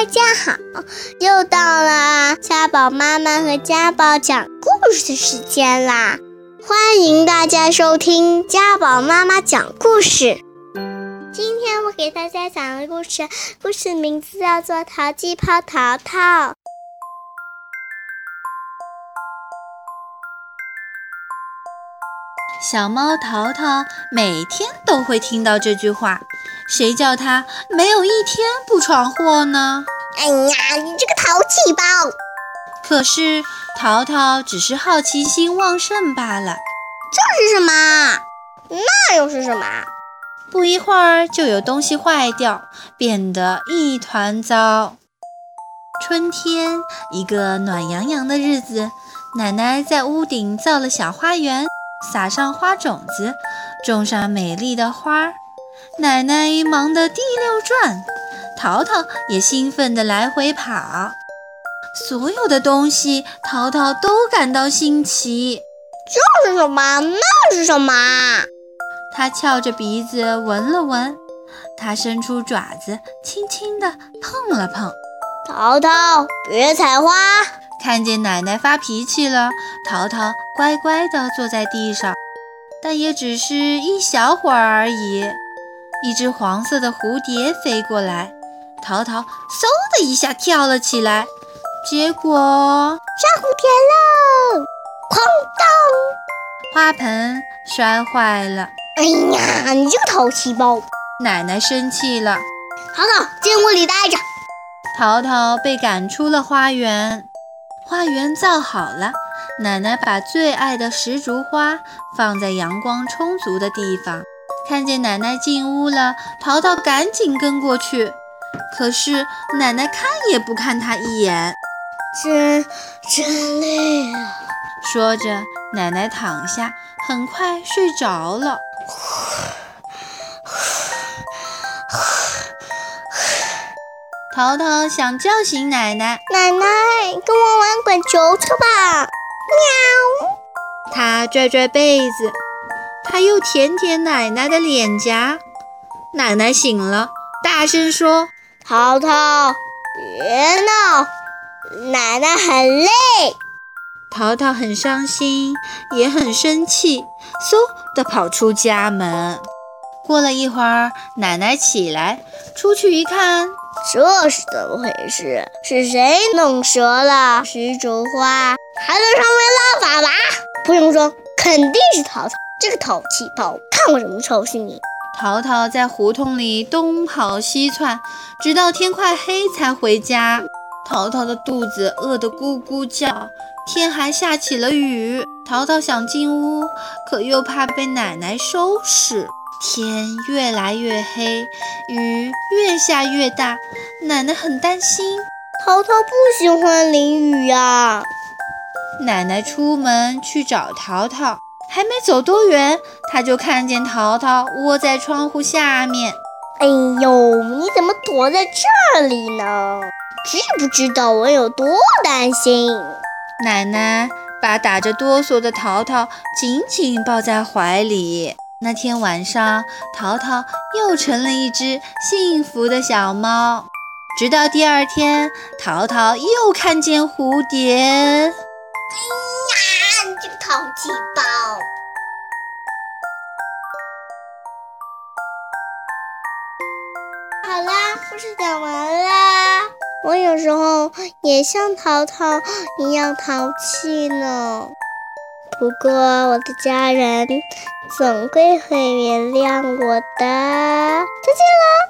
大家好，又到了家宝妈妈和家宝讲故事的时间啦！欢迎大家收听家宝妈妈讲故事。今天我给大家讲的故事，故事名字叫做《淘气泡淘淘》。小猫淘淘每天都会听到这句话。谁叫它没有一天不闯祸呢？哎呀，你这个淘气包！可是淘淘只是好奇心旺盛罢了。这是什么？那又是什么？不一会儿就有东西坏掉，变得一团糟。春天，一个暖洋洋的日子，奶奶在屋顶造了小花园，撒上花种子，种上美丽的花。奶奶忙得滴溜转，淘淘也兴奋地来回跑。所有的东西，淘淘都感到新奇。这是什么？那是什么？他翘着鼻子闻了闻，他伸出爪子，轻轻地碰了碰。淘淘，别采花！看见奶奶发脾气了，淘淘乖乖地坐在地上，但也只是一小会儿而已。一只黄色的蝴蝶飞过来，淘淘嗖的一下跳了起来，结果抓蝴蝶喽！哐当，花盆摔坏了。哎呀，你这个淘气包！奶奶生气了。淘淘进屋里待着。淘淘被赶出了花园。花园造好了，奶奶把最爱的石竹花放在阳光充足的地方。看见奶奶进屋了，淘淘赶紧跟过去。可是奶奶看也不看他一眼，真真累啊！说着，奶奶躺下，很快睡着了。淘淘想叫醒奶奶，奶奶跟我玩滚球球吧！喵。他拽拽被子。他又舔舔奶奶的脸颊，奶奶醒了，大声说：“淘淘，别闹，奶奶很累。”淘淘很伤心，也很生气，嗖地跑出家门。过了一会儿，奶奶起来，出去一看，这是怎么回事？是谁弄折了石竹花，还在上面拉粑粑？不用说，肯定是淘淘。这个淘气包，看我怎么收拾你！淘淘在胡同里东跑西窜，直到天快黑才回家。淘淘的肚子饿得咕咕叫，天还下起了雨。淘淘想进屋，可又怕被奶奶收拾。天越来越黑，雨越下越大，奶奶很担心。淘淘不喜欢淋雨呀。奶奶出门去找淘淘。还没走多远，他就看见淘淘窝在窗户下面。哎呦，你怎么躲在这里呢？知不知道我有多担心？奶奶把打着哆嗦的淘淘紧紧抱在怀里。那天晚上，淘淘又成了一只幸福的小猫。直到第二天，淘淘又看见蝴蝶。哎呀，你这个淘气好啦，故事讲完啦。我有时候也像淘淘一样淘气呢，不过我的家人总归会原谅我的。再见啦。